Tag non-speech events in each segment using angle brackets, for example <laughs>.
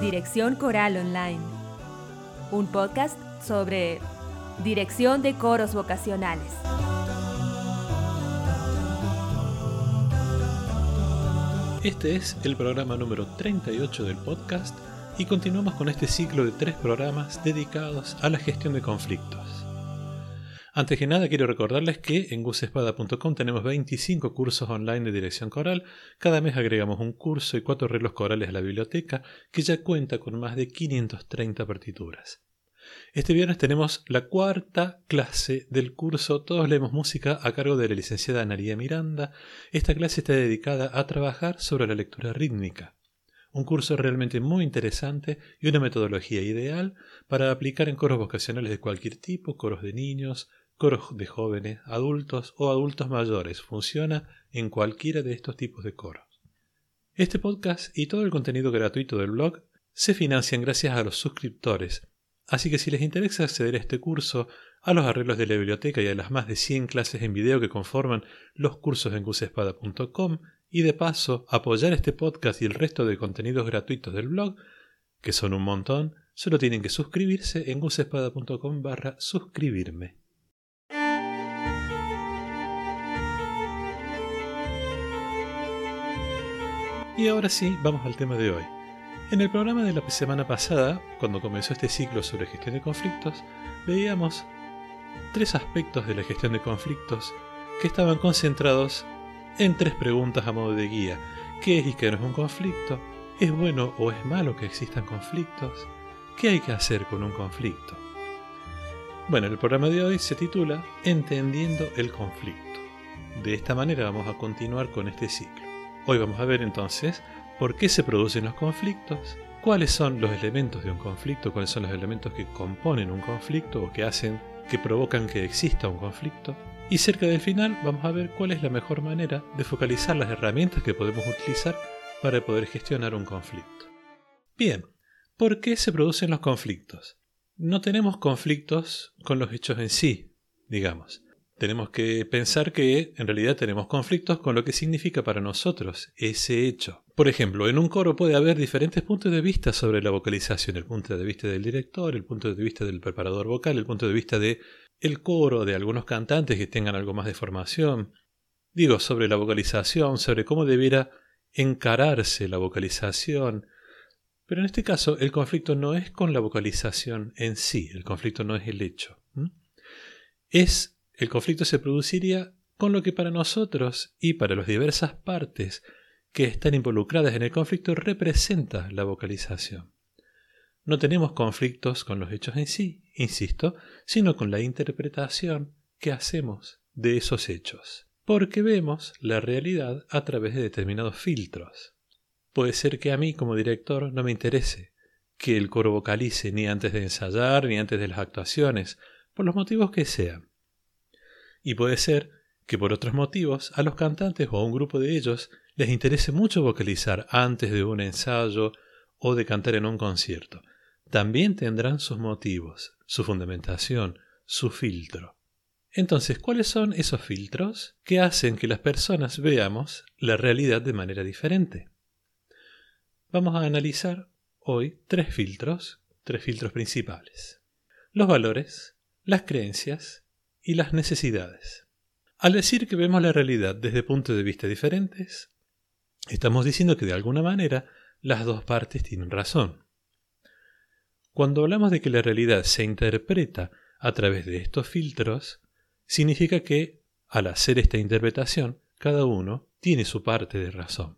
Dirección Coral Online, un podcast sobre dirección de coros vocacionales. Este es el programa número 38 del podcast y continuamos con este ciclo de tres programas dedicados a la gestión de conflictos. Antes que nada quiero recordarles que en gusespada.com tenemos 25 cursos online de dirección coral, cada mes agregamos un curso y cuatro arreglos corales a la biblioteca que ya cuenta con más de 530 partituras. Este viernes tenemos la cuarta clase del curso Todos leemos música a cargo de la licenciada Anaría Miranda. Esta clase está dedicada a trabajar sobre la lectura rítmica. Un curso realmente muy interesante y una metodología ideal para aplicar en coros vocacionales de cualquier tipo, coros de niños, coros de jóvenes, adultos o adultos mayores. Funciona en cualquiera de estos tipos de coros. Este podcast y todo el contenido gratuito del blog se financian gracias a los suscriptores, así que si les interesa acceder a este curso, a los arreglos de la biblioteca y a las más de 100 clases en video que conforman los cursos en gusespada.com y de paso apoyar este podcast y el resto de contenidos gratuitos del blog, que son un montón, solo tienen que suscribirse en gusespada.com barra suscribirme. Y ahora sí, vamos al tema de hoy. En el programa de la semana pasada, cuando comenzó este ciclo sobre gestión de conflictos, veíamos tres aspectos de la gestión de conflictos que estaban concentrados en tres preguntas a modo de guía. ¿Qué es y qué no es un conflicto? ¿Es bueno o es malo que existan conflictos? ¿Qué hay que hacer con un conflicto? Bueno, el programa de hoy se titula Entendiendo el conflicto. De esta manera vamos a continuar con este ciclo. Hoy vamos a ver entonces por qué se producen los conflictos, cuáles son los elementos de un conflicto, cuáles son los elementos que componen un conflicto o que hacen, que provocan que exista un conflicto. Y cerca del final vamos a ver cuál es la mejor manera de focalizar las herramientas que podemos utilizar para poder gestionar un conflicto. Bien, ¿por qué se producen los conflictos? No tenemos conflictos con los hechos en sí, digamos tenemos que pensar que en realidad tenemos conflictos con lo que significa para nosotros ese hecho. Por ejemplo, en un coro puede haber diferentes puntos de vista sobre la vocalización, el punto de vista del director, el punto de vista del preparador vocal, el punto de vista de el coro, de algunos cantantes que tengan algo más de formación. Digo, sobre la vocalización, sobre cómo debiera encararse la vocalización. Pero en este caso el conflicto no es con la vocalización en sí, el conflicto no es el hecho. Es el conflicto se produciría con lo que para nosotros y para las diversas partes que están involucradas en el conflicto representa la vocalización. No tenemos conflictos con los hechos en sí, insisto, sino con la interpretación que hacemos de esos hechos, porque vemos la realidad a través de determinados filtros. Puede ser que a mí como director no me interese que el coro vocalice ni antes de ensayar ni antes de las actuaciones, por los motivos que sean. Y puede ser que por otros motivos a los cantantes o a un grupo de ellos les interese mucho vocalizar antes de un ensayo o de cantar en un concierto. También tendrán sus motivos, su fundamentación, su filtro. Entonces, ¿cuáles son esos filtros que hacen que las personas veamos la realidad de manera diferente? Vamos a analizar hoy tres filtros, tres filtros principales. Los valores, las creencias y las necesidades. Al decir que vemos la realidad desde puntos de vista diferentes, estamos diciendo que de alguna manera las dos partes tienen razón. Cuando hablamos de que la realidad se interpreta a través de estos filtros, significa que, al hacer esta interpretación, cada uno tiene su parte de razón.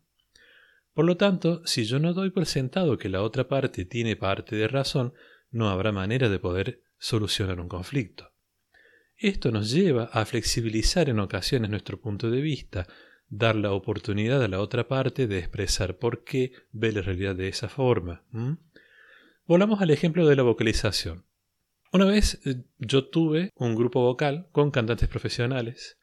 Por lo tanto, si yo no doy por sentado que la otra parte tiene parte de razón, no habrá manera de poder solucionar un conflicto. Esto nos lleva a flexibilizar en ocasiones nuestro punto de vista, dar la oportunidad a la otra parte de expresar por qué ve la realidad de esa forma. Volamos al ejemplo de la vocalización. Una vez eh, yo tuve un grupo vocal con cantantes profesionales.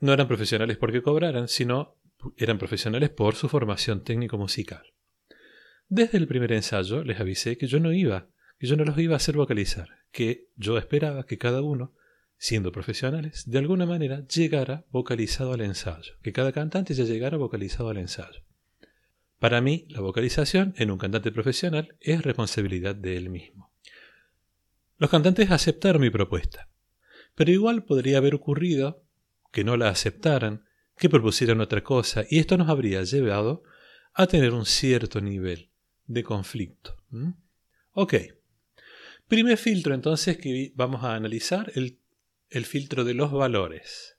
No eran profesionales porque cobraran, sino eran profesionales por su formación técnico-musical. Desde el primer ensayo les avisé que yo no iba, que yo no los iba a hacer vocalizar, que yo esperaba que cada uno siendo profesionales, de alguna manera llegara vocalizado al ensayo, que cada cantante ya llegara vocalizado al ensayo. Para mí, la vocalización en un cantante profesional es responsabilidad de él mismo. Los cantantes aceptaron mi propuesta, pero igual podría haber ocurrido que no la aceptaran, que propusieran otra cosa, y esto nos habría llevado a tener un cierto nivel de conflicto. Ok. Primer filtro entonces que vamos a analizar, el, el filtro de los valores.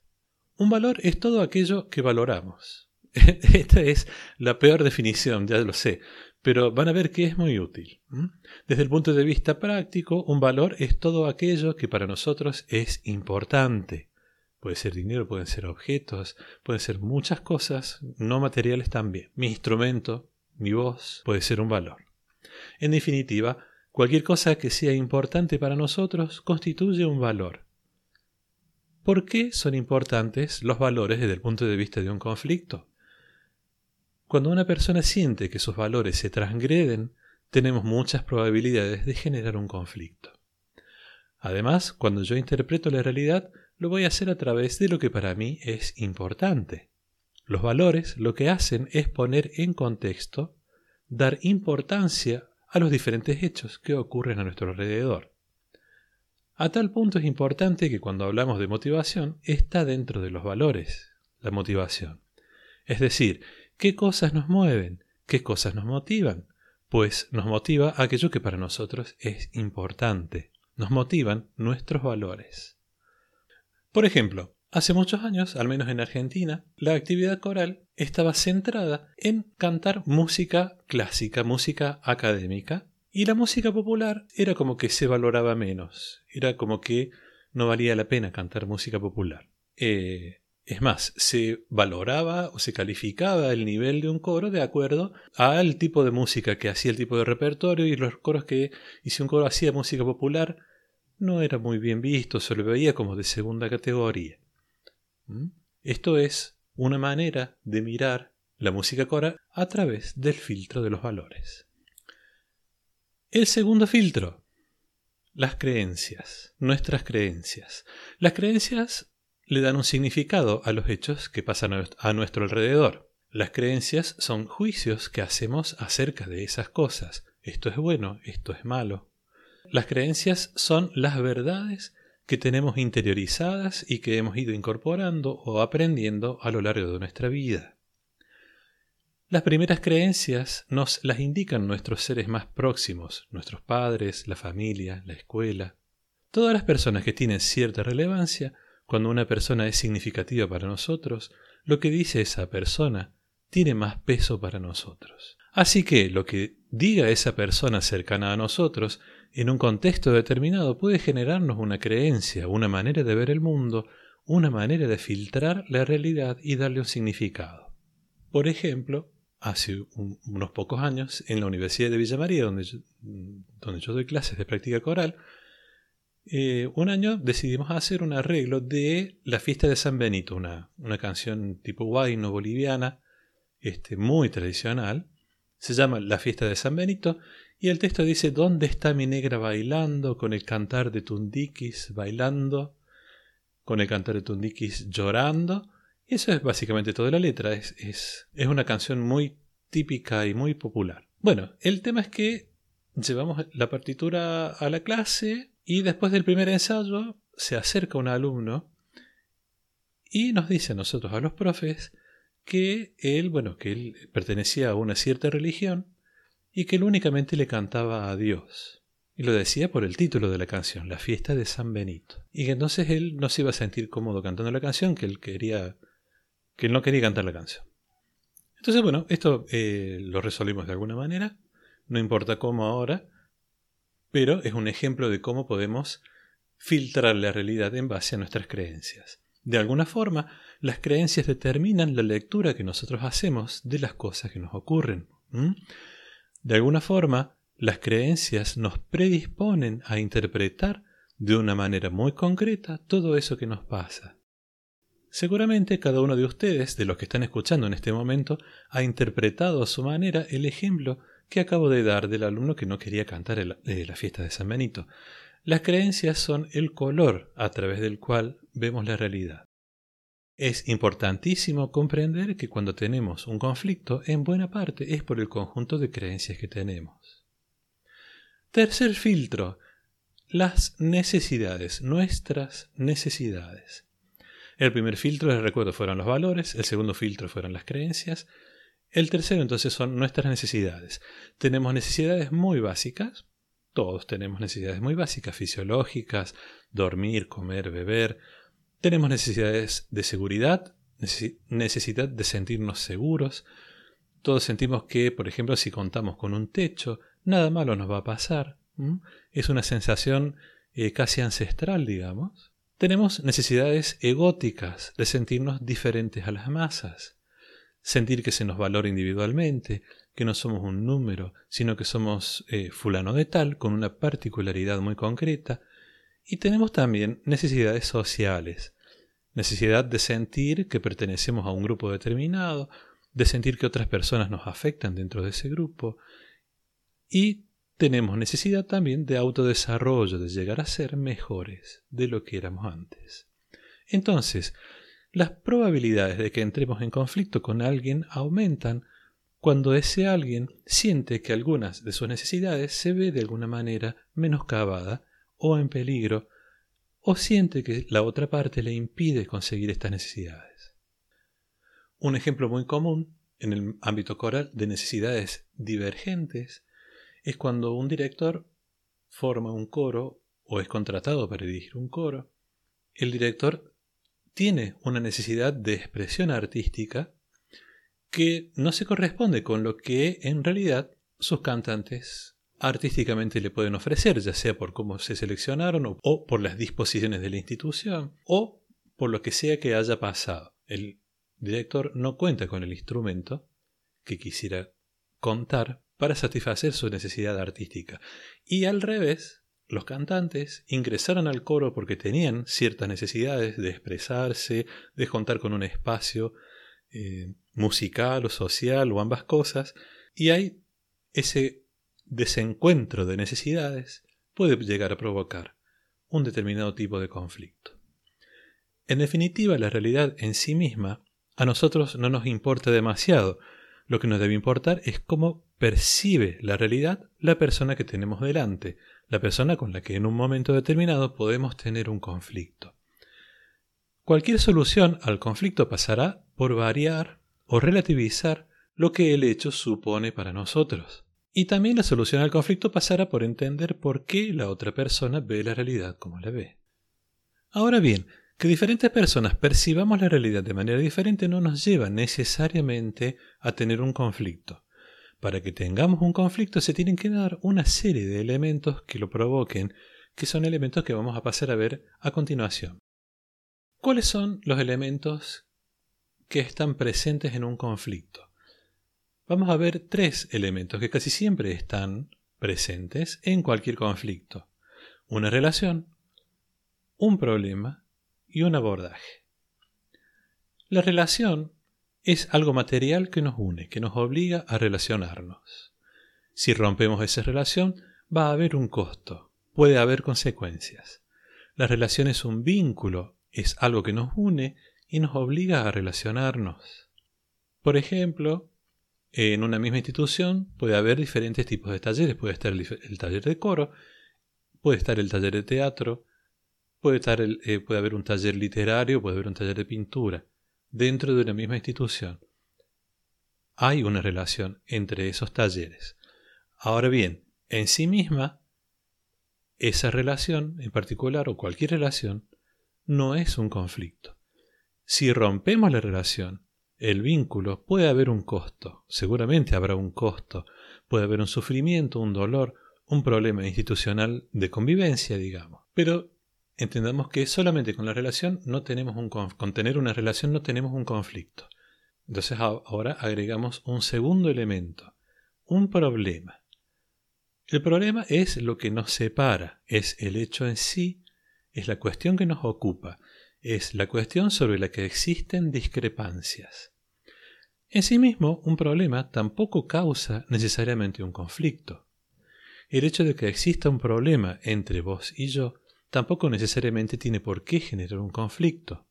Un valor es todo aquello que valoramos. <laughs> Esta es la peor definición, ya lo sé, pero van a ver que es muy útil. Desde el punto de vista práctico, un valor es todo aquello que para nosotros es importante. Puede ser dinero, pueden ser objetos, pueden ser muchas cosas, no materiales también. Mi instrumento, mi voz, puede ser un valor. En definitiva, cualquier cosa que sea importante para nosotros constituye un valor. ¿Por qué son importantes los valores desde el punto de vista de un conflicto? Cuando una persona siente que sus valores se transgreden, tenemos muchas probabilidades de generar un conflicto. Además, cuando yo interpreto la realidad, lo voy a hacer a través de lo que para mí es importante. Los valores lo que hacen es poner en contexto, dar importancia a los diferentes hechos que ocurren a nuestro alrededor. A tal punto es importante que cuando hablamos de motivación está dentro de los valores, la motivación. Es decir, ¿qué cosas nos mueven? ¿Qué cosas nos motivan? Pues nos motiva aquello que para nosotros es importante. Nos motivan nuestros valores. Por ejemplo, hace muchos años, al menos en Argentina, la actividad coral estaba centrada en cantar música clásica, música académica, y la música popular era como que se valoraba menos, era como que no valía la pena cantar música popular. Eh, es más, se valoraba o se calificaba el nivel de un coro de acuerdo al tipo de música que hacía el tipo de repertorio y los coros que, y si un coro hacía música popular, no era muy bien visto, se lo veía como de segunda categoría. ¿Mm? Esto es una manera de mirar la música coral a través del filtro de los valores. El segundo filtro, las creencias, nuestras creencias. Las creencias le dan un significado a los hechos que pasan a nuestro alrededor. Las creencias son juicios que hacemos acerca de esas cosas. Esto es bueno, esto es malo. Las creencias son las verdades que tenemos interiorizadas y que hemos ido incorporando o aprendiendo a lo largo de nuestra vida. Las primeras creencias nos las indican nuestros seres más próximos, nuestros padres, la familia, la escuela. Todas las personas que tienen cierta relevancia, cuando una persona es significativa para nosotros, lo que dice esa persona tiene más peso para nosotros. Así que lo que diga esa persona cercana a nosotros en un contexto determinado puede generarnos una creencia, una manera de ver el mundo, una manera de filtrar la realidad y darle un significado. Por ejemplo, hace unos pocos años, en la Universidad de Villa María, donde yo, donde yo doy clases de práctica coral, eh, un año decidimos hacer un arreglo de la fiesta de San Benito, una, una canción tipo guayno boliviana, este, muy tradicional. Se llama La fiesta de San Benito y el texto dice, ¿dónde está mi negra bailando con el cantar de Tundikis bailando, con el cantar de Tundikis llorando? Eso es básicamente toda la letra, es, es, es una canción muy típica y muy popular. Bueno, el tema es que llevamos la partitura a la clase y después del primer ensayo se acerca un alumno y nos dice a nosotros, a los profes, que él, bueno, que él pertenecía a una cierta religión y que él únicamente le cantaba a Dios. Y lo decía por el título de la canción, La fiesta de San Benito. Y que entonces él no se iba a sentir cómodo cantando la canción, que él quería. Que no quería cantar la canción. Entonces, bueno, esto eh, lo resolvimos de alguna manera. No importa cómo ahora. Pero es un ejemplo de cómo podemos filtrar la realidad en base a nuestras creencias. De alguna forma, las creencias determinan la lectura que nosotros hacemos de las cosas que nos ocurren. De alguna forma, las creencias nos predisponen a interpretar de una manera muy concreta todo eso que nos pasa. Seguramente cada uno de ustedes, de los que están escuchando en este momento, ha interpretado a su manera el ejemplo que acabo de dar del alumno que no quería cantar eh, la fiesta de San Benito. Las creencias son el color a través del cual vemos la realidad. Es importantísimo comprender que cuando tenemos un conflicto, en buena parte es por el conjunto de creencias que tenemos. Tercer filtro, las necesidades, nuestras necesidades. El primer filtro, les recuerdo, fueron los valores, el segundo filtro fueron las creencias, el tercero entonces son nuestras necesidades. Tenemos necesidades muy básicas, todos tenemos necesidades muy básicas, fisiológicas, dormir, comer, beber, tenemos necesidades de seguridad, necesidad de sentirnos seguros. Todos sentimos que, por ejemplo, si contamos con un techo, nada malo nos va a pasar. Es una sensación eh, casi ancestral, digamos. Tenemos necesidades egóticas de sentirnos diferentes a las masas, sentir que se nos valora individualmente, que no somos un número, sino que somos eh, fulano de tal, con una particularidad muy concreta, y tenemos también necesidades sociales, necesidad de sentir que pertenecemos a un grupo determinado, de sentir que otras personas nos afectan dentro de ese grupo. Y tenemos necesidad también de autodesarrollo, de llegar a ser mejores de lo que éramos antes. Entonces, las probabilidades de que entremos en conflicto con alguien aumentan cuando ese alguien siente que algunas de sus necesidades se ve de alguna manera menoscabada o en peligro o siente que la otra parte le impide conseguir estas necesidades. Un ejemplo muy común en el ámbito coral de necesidades divergentes es cuando un director forma un coro o es contratado para dirigir un coro. El director tiene una necesidad de expresión artística que no se corresponde con lo que en realidad sus cantantes artísticamente le pueden ofrecer, ya sea por cómo se seleccionaron o, por las disposiciones de la institución o por lo que sea que haya pasado. El director no cuenta con el instrumento que quisiera contar para satisfacer su necesidad artística. Y al revés, los cantantes ingresaron al coro porque tenían ciertas necesidades de expresarse, de contar con un espacio eh, musical o social o ambas cosas, y hay ese desencuentro de necesidades puede llegar a provocar un determinado tipo de conflicto. En definitiva, la realidad en sí misma a nosotros no nos importa demasiado. Lo que nos debe importar es cómo percibe la realidad la persona que tenemos delante, la persona con la que en un momento determinado podemos tener un conflicto. Cualquier solución al conflicto pasará por variar o relativizar lo que el hecho supone para nosotros. Y también la solución al conflicto pasará por entender por qué la otra persona ve la realidad como la ve. Ahora bien, que diferentes personas percibamos la realidad de manera diferente no nos lleva necesariamente a tener un conflicto. Para que tengamos un conflicto se tienen que dar una serie de elementos que lo provoquen, que son elementos que vamos a pasar a ver a continuación. ¿Cuáles son los elementos que están presentes en un conflicto? vamos a ver tres elementos que casi siempre están presentes en cualquier conflicto. Una relación, un problema y un abordaje. La relación es algo material que nos une, que nos obliga a relacionarnos. Si rompemos esa relación, va a haber un costo, puede haber consecuencias. La relación es un vínculo, es algo que nos une y nos obliga a relacionarnos. Por ejemplo, en una misma institución puede haber diferentes tipos de talleres. Puede estar el, taller de coro, puede estar el taller de teatro, puede, estar eh, puede haber un taller literario, puede haber un taller de pintura. Dentro de una misma institución hay una relación entre esos talleres. Ahora bien, en sí misma, esa relación en particular o cualquier relación no es un conflicto. Si rompemos la relación el vínculo, puede haber un costo, seguramente habrá un costo, puede haber un sufrimiento, un dolor, un problema institucional de convivencia, digamos. Pero entendamos que solamente con la relación no tenemos un con tener una relación no tenemos un conflicto. Entonces ahora agregamos un segundo elemento, un problema. El problema es lo que nos separa, es el hecho en sí, es la cuestión que nos ocupa, es la cuestión sobre la que existen discrepancias. En sí mismo, un problema tampoco causa necesariamente un conflicto. El hecho de que exista un problema entre vos y yo tampoco necesariamente tiene por qué generar un conflicto.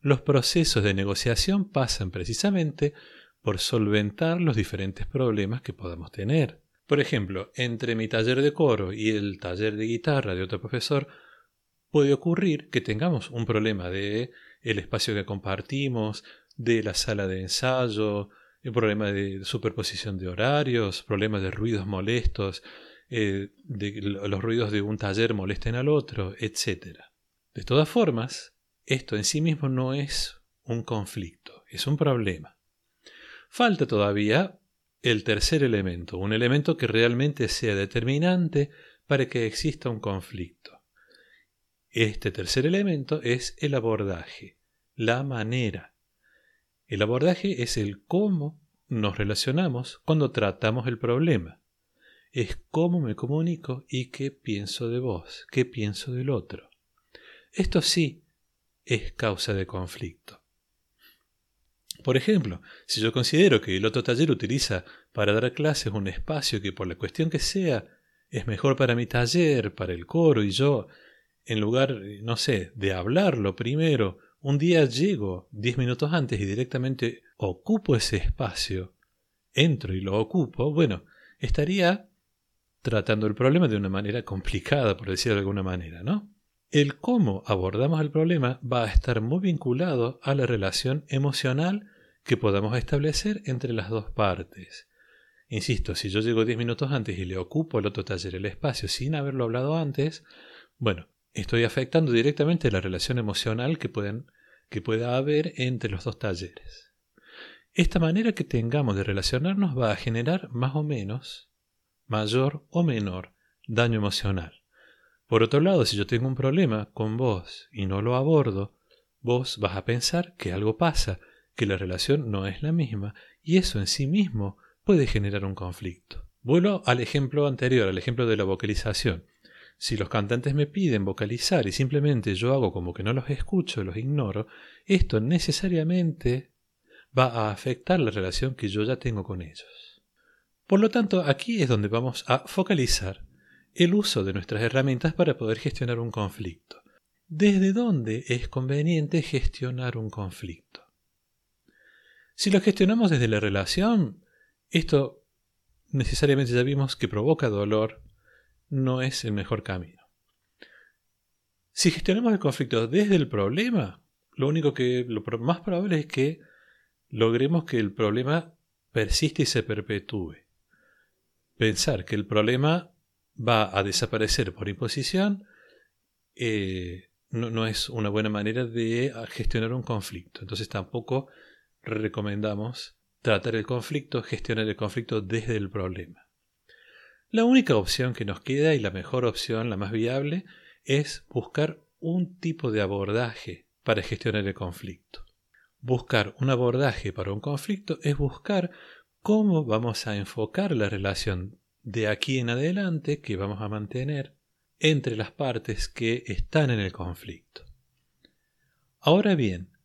los procesos de negociación pasan precisamente por solventar los diferentes problemas que podamos tener. Por ejemplo, entre mi taller de coro y el taller de guitarra de otro profesor, puede ocurrir que tengamos un problema de el espacio que compartimos, de la sala de ensayo, un problema de superposición de horarios, problemas de ruidos molestos, eh, de los ruidos de un taller molesten al otro, etc. De todas formas, esto en sí mismo no es un conflicto, es un problema. Falta todavía el tercer elemento, un elemento que realmente sea determinante para que exista un conflicto. Este tercer elemento es el abordaje, la manera. El abordaje es el cómo nos relacionamos cuando tratamos el problema. Es cómo me comunico y qué pienso de vos, qué pienso del otro. Esto sí es causa de conflicto. Por ejemplo, si yo considero que el otro taller utiliza para dar clases un espacio que por la cuestión que sea es mejor para mi taller, para el coro, y yo, en lugar, no sé, de hablarlo primero, un día llego diez minutos antes y directamente ocupo ese espacio, entro y lo ocupo, bueno, estaría tratando el problema de una manera complicada, por decirlo de alguna manera, ¿no? El cómo abordamos el problema va a estar muy vinculado a la relación emocional que podamos establecer entre las dos partes. Insisto, si yo llego 10 minutos antes y le ocupo al otro taller el espacio sin haberlo hablado antes, bueno, estoy afectando directamente la relación emocional que, que pueda haber entre los dos talleres. Esta manera que tengamos de relacionarnos va a generar más o menos, mayor o menor, daño emocional. Por otro lado, si yo tengo un problema con vos y no lo abordo, vos vas a pensar que algo pasa, que la relación no es la misma, y eso en sí mismo puede generar un conflicto. Vuelvo al ejemplo anterior, al ejemplo de la vocalización. Si los cantantes me piden vocalizar y simplemente yo hago como que no los escucho, los ignoro, esto necesariamente va a afectar la relación que yo ya tengo con ellos. Por lo tanto, aquí es donde vamos a focalizar el uso de nuestras herramientas para poder gestionar un conflicto. ¿Desde dónde es conveniente gestionar un conflicto? Si lo gestionamos desde la relación, esto necesariamente ya vimos que provoca dolor, no es el mejor camino. Si gestionamos el conflicto desde el problema, lo único que lo más probable es que logremos que el problema persiste y se perpetúe. Pensar que el problema va a desaparecer por imposición, eh, no, es una buena manera de gestionar un conflicto. Entonces tampoco recomendamos tratar el conflicto, gestionar el conflicto desde el problema. La única opción que nos queda y la mejor opción, la más viable, es buscar un tipo de abordaje para gestionar el conflicto. Buscar un abordaje para un conflicto es buscar cómo vamos a enfocar la relación de aquí en adelante que vamos a mantener entre las partes que están en el conflicto. Ahora bien,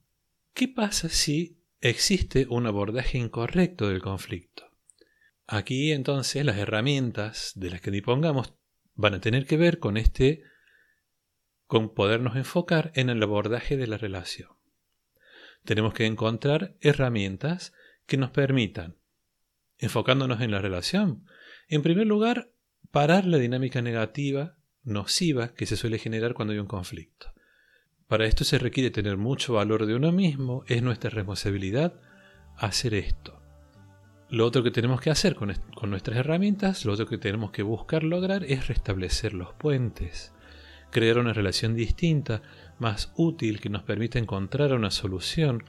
¿qué pasa si existe un abordaje incorrecto del conflicto? Aquí entonces las herramientas de las que dispongamos van a tener que ver con este con podernos enfocar en el abordaje de la relación. Tenemos que encontrar herramientas que nos permitan, enfocándonos en la relación, en primer lugar, parar la dinámica negativa, nociva, que se suele generar cuando hay un conflicto. Para esto se requiere tener mucho valor de uno mismo, es nuestra responsabilidad hacer esto. Lo otro que tenemos que hacer con, nuestras herramientas, lo otro que tenemos que buscar lograr es restablecer los puentes, crear una relación distinta, más útil, que nos permita encontrar una solución,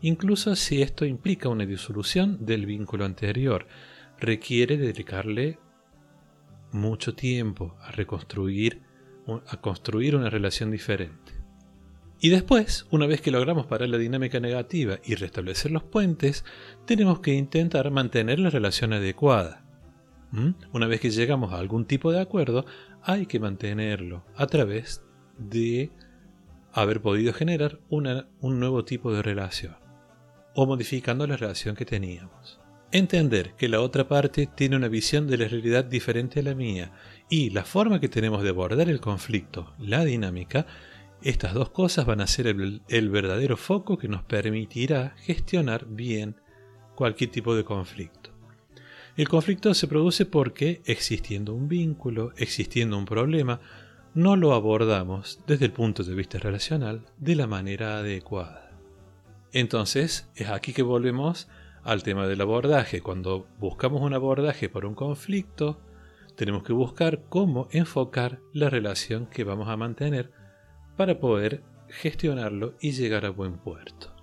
incluso si esto implica una disolución del vínculo anterior, requiere dedicarle mucho tiempo a reconstruir, a construir una relación diferente. Y después, una vez que logramos parar la dinámica negativa y restablecer los puentes, tenemos que intentar mantener la relación adecuada. ¿Mm? Una vez que llegamos a algún tipo de acuerdo, hay que mantenerlo a través de haber podido generar un nuevo tipo de relación o modificando la relación que teníamos. Entender que la otra parte tiene una visión de la realidad diferente a la mía y la forma que tenemos de abordar el conflicto, la dinámica, Estas dos cosas van a ser el, el verdadero foco que nos permitirá gestionar bien cualquier tipo de conflicto. El conflicto se produce porque, existiendo un vínculo, existiendo un problema, no lo abordamos desde el punto de vista relacional de la manera adecuada. Entonces, es aquí que volvemos al tema del abordaje. Cuando buscamos un abordaje por un conflicto, tenemos que buscar cómo enfocar la relación que vamos a mantener para poder gestionarlo y llegar a buen puerto.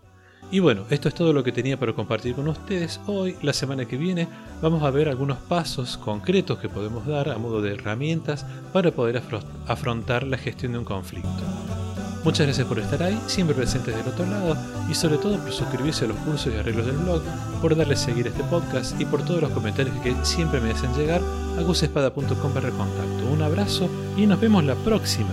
Y bueno, esto es todo lo que tenía para compartir con ustedes. Hoy, la semana que viene, vamos a ver algunos pasos concretos que podemos dar a modo de herramientas para poder afrontar la gestión de un conflicto. Muchas gracias por estar ahí, siempre presentes del otro lado y sobre todo por suscribirse a los cursos y arreglos del blog, por darle seguir a este podcast y por todos los comentarios que siempre me hacen llegar a gusespada.com para contacto. Un abrazo y nos vemos la próxima.